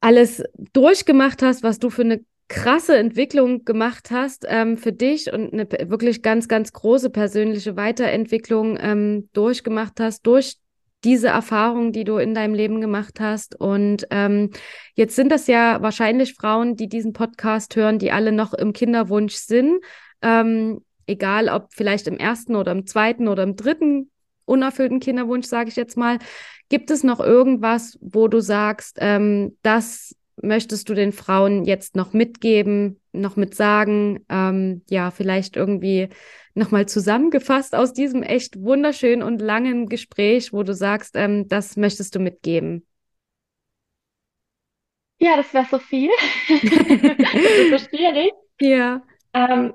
alles durchgemacht hast, was du für eine krasse Entwicklung gemacht hast ähm, für dich und eine wirklich ganz, ganz große persönliche Weiterentwicklung ähm, durchgemacht hast durch diese Erfahrungen, die du in deinem Leben gemacht hast. Und ähm, jetzt sind das ja wahrscheinlich Frauen, die diesen Podcast hören, die alle noch im Kinderwunsch sind. Ähm, egal ob vielleicht im ersten oder im zweiten oder im dritten unerfüllten Kinderwunsch, sage ich jetzt mal. Gibt es noch irgendwas, wo du sagst, ähm, das möchtest du den Frauen jetzt noch mitgeben, noch mit sagen? Ähm, ja, vielleicht irgendwie nochmal zusammengefasst aus diesem echt wunderschönen und langen Gespräch, wo du sagst, ähm, das möchtest du mitgeben. Ja, das wäre so viel. das ist so schwierig. Ja. Ähm,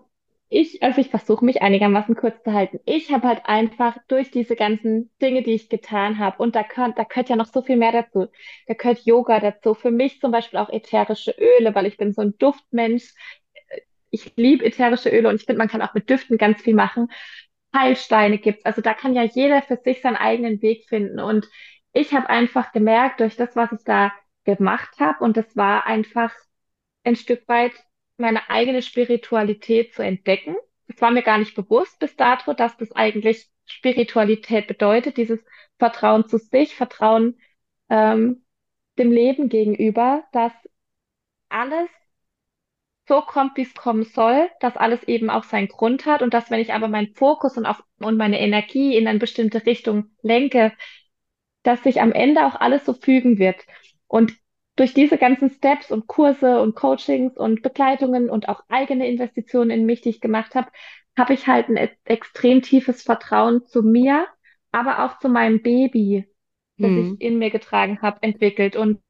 ich, also ich versuche mich einigermaßen kurz zu halten. Ich habe halt einfach durch diese ganzen Dinge, die ich getan habe, und da gehört, da gehört ja noch so viel mehr dazu. Da gehört Yoga dazu. Für mich zum Beispiel auch ätherische Öle, weil ich bin so ein Duftmensch. Ich liebe ätherische Öle und ich finde, man kann auch mit Düften ganz viel machen. Heilsteine gibt's. Also da kann ja jeder für sich seinen eigenen Weg finden. Und ich habe einfach gemerkt, durch das, was ich da gemacht habe, und das war einfach ein Stück weit meine eigene Spiritualität zu entdecken. Es war mir gar nicht bewusst bis dato, dass das eigentlich Spiritualität bedeutet, dieses Vertrauen zu sich, Vertrauen ähm, dem Leben gegenüber, dass alles so kommt, wie es kommen soll, dass alles eben auch seinen Grund hat und dass wenn ich aber meinen Fokus und, auf, und meine Energie in eine bestimmte Richtung lenke, dass sich am Ende auch alles so fügen wird. Und durch diese ganzen Steps und Kurse und Coachings und Begleitungen und auch eigene Investitionen in mich, die ich gemacht habe, habe ich halt ein e-, extrem tiefes Vertrauen zu mir, aber auch zu meinem Baby, das hm. ich in mir getragen habe, entwickelt. Und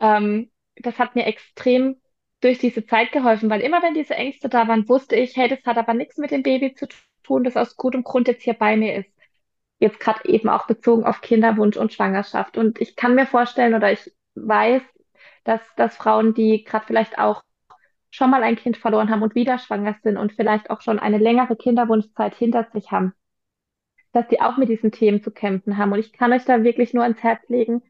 ähm, das hat mir extrem durch diese Zeit geholfen, weil immer wenn diese Ängste da waren, wusste ich, hey, das hat aber nichts mit dem Baby zu tun, das aus gutem Grund jetzt hier bei mir ist. Jetzt gerade eben auch bezogen auf Kinderwunsch und Schwangerschaft. Und ich kann mir vorstellen oder ich weiß, dass, dass Frauen, die gerade vielleicht auch schon mal ein Kind verloren haben und wieder schwanger sind und vielleicht auch schon eine längere Kinderwunschzeit hinter sich haben, dass die auch mit diesen Themen zu kämpfen haben. Und ich kann euch da wirklich nur ans Herz legen,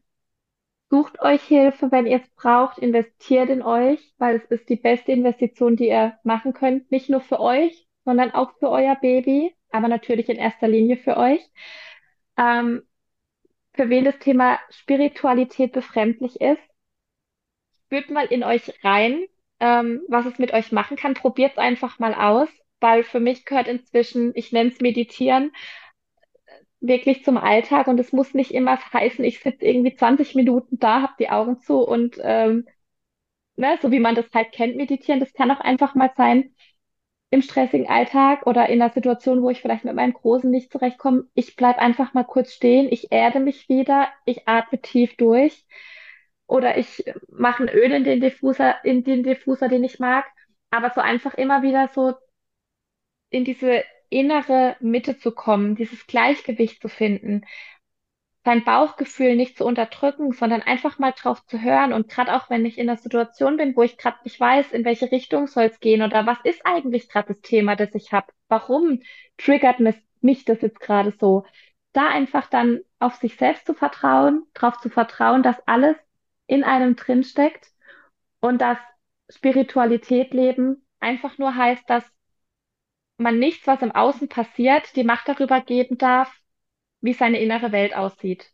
sucht euch Hilfe, wenn ihr es braucht, investiert in euch, weil es ist die beste Investition, die ihr machen könnt, nicht nur für euch, sondern auch für euer Baby, aber natürlich in erster Linie für euch. Ähm, für wen das Thema Spiritualität befremdlich ist, spürt mal in euch rein, ähm, was es mit euch machen kann. Probiert es einfach mal aus, weil für mich gehört inzwischen, ich nenne es Meditieren, wirklich zum Alltag und es muss nicht immer heißen, ich sitze irgendwie 20 Minuten da, habe die Augen zu und ähm, ne, so wie man das halt kennt, meditieren. Das kann auch einfach mal sein, im stressigen Alltag oder in einer Situation, wo ich vielleicht mit meinen Großen nicht zurechtkomme, ich bleib einfach mal kurz stehen, ich erde mich wieder, ich atme tief durch. Oder ich mache ein Öl in den Diffuser, in den Diffuser, den ich mag. Aber so einfach immer wieder so in diese innere Mitte zu kommen, dieses Gleichgewicht zu finden, sein Bauchgefühl nicht zu unterdrücken, sondern einfach mal drauf zu hören. Und gerade auch wenn ich in einer Situation bin, wo ich gerade nicht weiß, in welche Richtung soll es gehen oder was ist eigentlich gerade das Thema, das ich habe, warum triggert mich, mich das jetzt gerade so, da einfach dann auf sich selbst zu vertrauen, darauf zu vertrauen, dass alles in einem drin steckt und dass Spiritualität leben einfach nur heißt, dass man nichts, was im Außen passiert, die Macht darüber geben darf, wie seine innere Welt aussieht.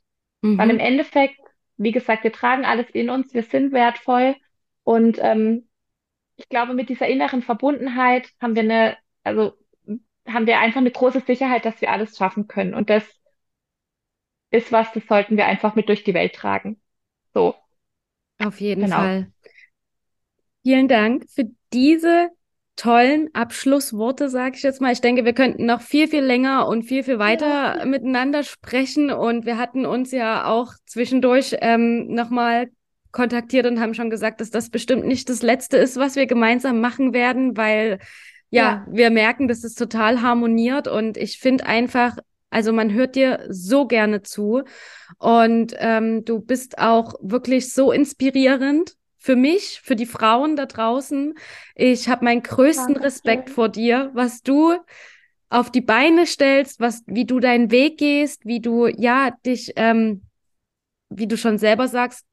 Weil im Mhm. Endeffekt, wie gesagt, wir tragen alles in uns, wir sind wertvoll und ähm, ich glaube, mit dieser inneren Verbundenheit haben wir eine, also haben wir einfach eine große Sicherheit, dass wir alles schaffen können. Und das ist was, das sollten wir einfach mit durch die Welt tragen. So, Auf jeden genau. Fall. Vielen Dank für diese tollen Abschlussworte, sage ich jetzt mal. Ich denke, wir könnten noch viel, viel länger und viel, viel Ja, weiter miteinander sprechen. Und wir hatten uns ja auch zwischendurch ähm, nochmal kontaktiert und haben schon gesagt, dass das bestimmt nicht das Letzte ist, was wir gemeinsam machen werden, weil ja, ja, wir merken, dass es total harmoniert. Und ich finde einfach, also man hört dir so gerne zu. Und ähm, du bist auch wirklich so inspirierend für mich, für die Frauen da draußen. Ich habe meinen größten Respekt vor dir, was du auf die Beine stellst, was, wie du deinen Weg gehst, wie du ja dich, ähm, wie du schon selber sagst,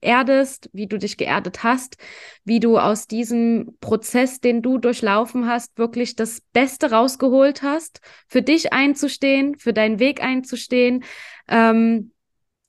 erdest, wie du dich geerdet hast, wie du aus diesem Prozess, den du durchlaufen hast, wirklich das Beste rausgeholt hast, für dich einzustehen, für deinen Weg einzustehen. Ähm,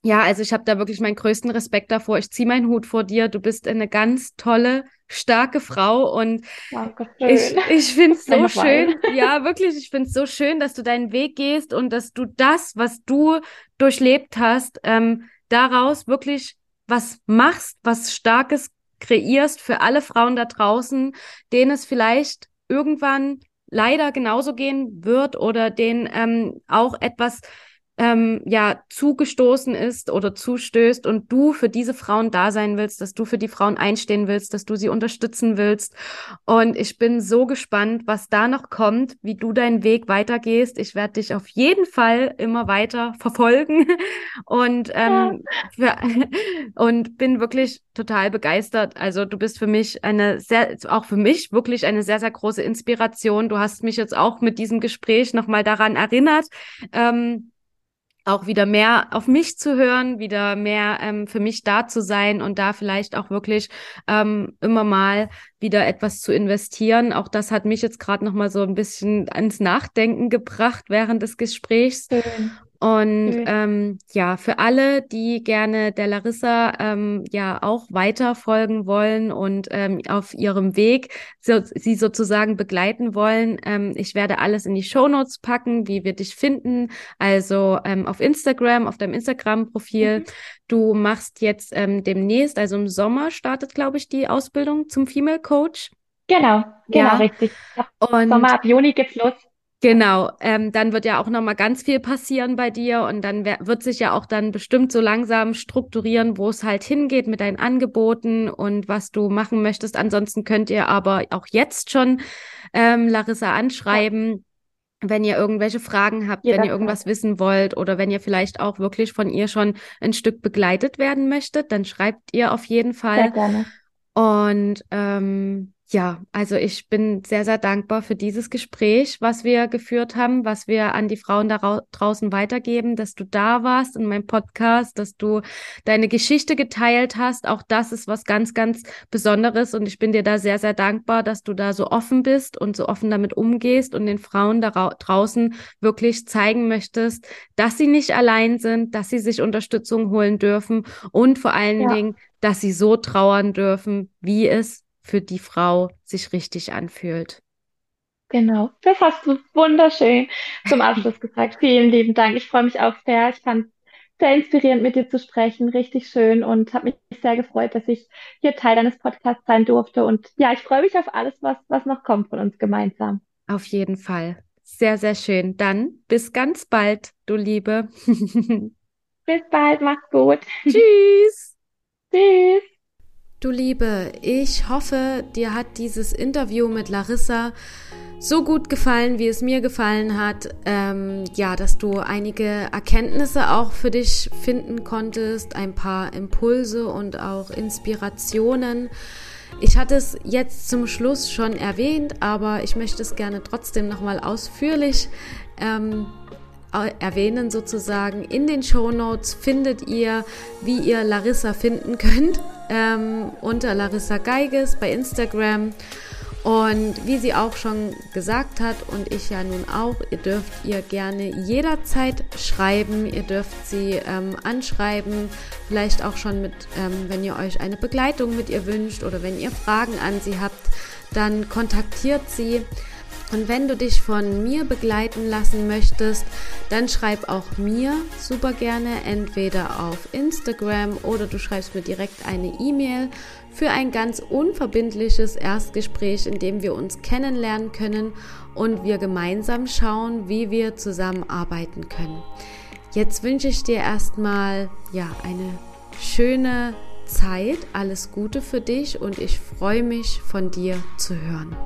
ja, also ich habe da wirklich meinen größten Respekt davor. Ich ziehe meinen Hut vor dir. Du bist eine ganz tolle, starke Frau und Danke schön. ich, ich finde es so schön, ja, wirklich, ich finde es so schön, dass du deinen Weg gehst und dass du das, was du durchlebt hast, ähm, daraus wirklich was machst, was Starkes kreierst für alle Frauen da draußen, denen es vielleicht irgendwann leider genauso gehen wird oder denen ähm, auch etwas ähm, ja zugestoßen ist oder zustößt und du für diese Frauen da sein willst, dass du für die Frauen einstehen willst, dass du sie unterstützen willst. Und ich bin so gespannt, was da noch kommt, wie du deinen Weg weitergehst. Ich werde dich auf jeden Fall immer weiter verfolgen und ähm, für, und bin wirklich total begeistert. Also du bist für mich eine sehr, auch für mich wirklich eine sehr, sehr große Inspiration. Du hast mich jetzt auch mit diesem Gespräch nochmal daran erinnert. Ähm, auch wieder mehr auf mich zu hören, wieder mehr ähm, für mich da zu sein und da vielleicht auch wirklich ähm, immer mal wieder etwas zu investieren. Auch das hat mich jetzt gerade noch mal so ein bisschen ans Nachdenken gebracht während des Gesprächs. schön, Und schön. ähm, ja, für alle, die gerne der Larissa ähm, ja auch weiter folgen wollen und ähm, auf ihrem Weg so, sie sozusagen begleiten wollen, ähm, ich werde alles in die Shownotes packen, wie wir dich finden. Also ähm, auf Instagram, auf deinem Instagram-Profil. Mhm. Du machst jetzt ähm, demnächst, also im Sommer startet, glaube ich, die Ausbildung zum Female Coach. Genau, genau, Ja, richtig. Sommer, und ab Juni geht's los. Genau, ähm, dann wird ja auch noch mal ganz viel passieren bei dir und dann wird sich ja auch dann bestimmt so langsam strukturieren, wo es halt hingeht mit deinen Angeboten und was du machen möchtest. Ansonsten könnt ihr aber auch jetzt schon ähm, Larissa Ja, anschreiben, wenn ihr irgendwelche Fragen habt, wenn ihr irgendwas wissen wollt oder wenn ihr vielleicht auch wirklich von ihr schon ein Stück begleitet werden möchtet, dann schreibt ihr auf jeden Sehr Fall. gerne. Und ähm, ja, also ich bin sehr, sehr dankbar für dieses Gespräch, was wir geführt haben, was wir an die Frauen da rau- draußen weitergeben, dass du da warst in meinem Podcast, dass du deine Geschichte geteilt hast. Auch das ist was ganz, ganz Besonderes und ich bin dir da sehr, sehr dankbar, dass du da so offen bist und so offen damit umgehst und den Frauen da rau- draußen wirklich zeigen möchtest, dass sie nicht allein sind, dass sie sich Unterstützung holen dürfen und vor allen Ja, Dingen, dass sie so trauern dürfen, wie es für die Frau sich richtig anfühlt. genau. Das hast du wunderschön zum Abschluss gesagt. Vielen lieben Dank. Ich freue mich auch sehr. Ich fand sehr inspirierend mit dir zu sprechen, richtig schön und habe mich sehr gefreut, dass ich hier Teil deines Podcasts sein durfte. Und ja, ich freue mich auf alles, was, was noch kommt von uns gemeinsam. Auf jeden Fall. Sehr, sehr schön. Dann bis ganz bald, du Liebe. bis bald, mach's gut. Tschüss. Tschüss. Du Liebe, ich hoffe, dir hat dieses Interview mit Larissa so gut gefallen, wie es mir gefallen hat. Ähm, ja, dass du einige Erkenntnisse auch für dich finden konntest, ein paar Impulse und auch Inspirationen. Ich hatte es jetzt zum Schluss schon erwähnt, aber ich möchte es gerne trotzdem nochmal ausführlich ähm, erwähnen sozusagen. In den Show Notes findet ihr, wie ihr Larissa finden könnt, ähm, unter Larissa Geiges bei Instagram. Und wie sie auch schon gesagt hat und ich ja nun auch, ihr dürft ihr gerne jederzeit schreiben, ihr dürft sie ähm, anschreiben, vielleicht auch schon mit, ähm, wenn ihr euch eine Begleitung mit ihr wünscht oder wenn ihr Fragen an sie habt, dann kontaktiert sie. Und wenn du dich von mir begleiten lassen möchtest, dann schreib auch mir super gerne entweder auf Instagram oder du schreibst mir direkt eine E-Mail für ein ganz unverbindliches Erstgespräch, in dem wir uns kennenlernen können und wir gemeinsam schauen, wie wir zusammenarbeiten können. Jetzt wünsche ich dir erstmal ja eine schöne Zeit, alles Gute für dich und ich freue mich von dir zu hören.